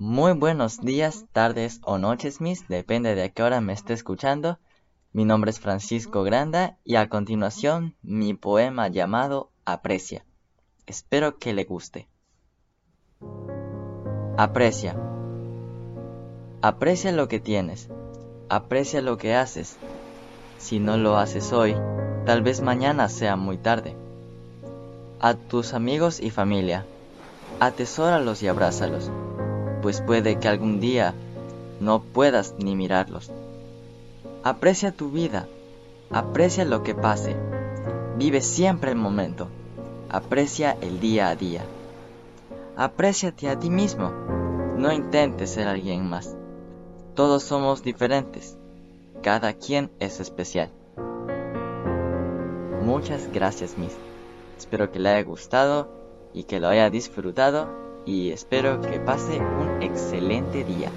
Muy buenos días, tardes o noches, Miss, depende de a qué hora me esté escuchando. Mi nombre es Francisco Granda y a continuación mi poema llamado Aprecia. Espero que le guste. Aprecia. Aprecia lo que tienes. Aprecia lo que haces. Si no lo haces hoy, tal vez mañana sea muy tarde. A tus amigos y familia, atesóralos y abrázalos, pues puede que algún día no puedas ni mirarlos. Aprecia tu vida, aprecia lo que pase, vive siempre el momento, aprecia el día a día. Apréciate a ti mismo, no intentes ser alguien más. Todos somos diferentes, cada quien es especial. Muchas gracias, Miss. Espero que le haya gustado y que lo haya disfrutado y espero que pase un excelente día.